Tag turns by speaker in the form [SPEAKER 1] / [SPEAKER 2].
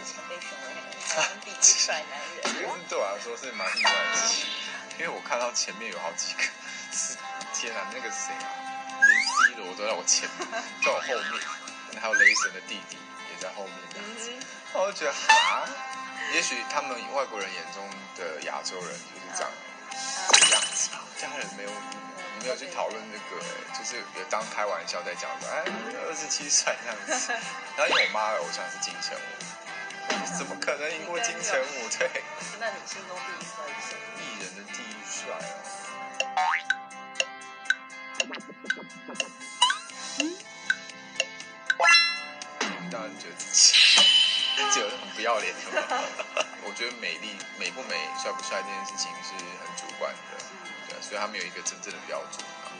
[SPEAKER 1] 前被选为台湾第一帅男人，
[SPEAKER 2] 个是对我来说是蛮意外的事情，因为我看到前面有好几个，是天啊，那个谁啊，连 C 罗都在我前面，在我后面，还有雷神的弟弟也在后面这样子，然后我就觉得啊，也许他们外国人眼中的亚洲人就是这样这个样子吧，家人没有没有去讨论这个，就是有当开玩笑在讲说，哎，二十七岁这样子，然后因为我妈的偶像是金城武，怎么可能赢过金城武？对。
[SPEAKER 1] 那你心中第一帅是谁？
[SPEAKER 2] 艺人的第一帅哦。当然觉得自己就很不要脸，我觉得美丽美不美、帅不帅这件事情是很主观的，对啊，所以他没有一个真正的标准啊。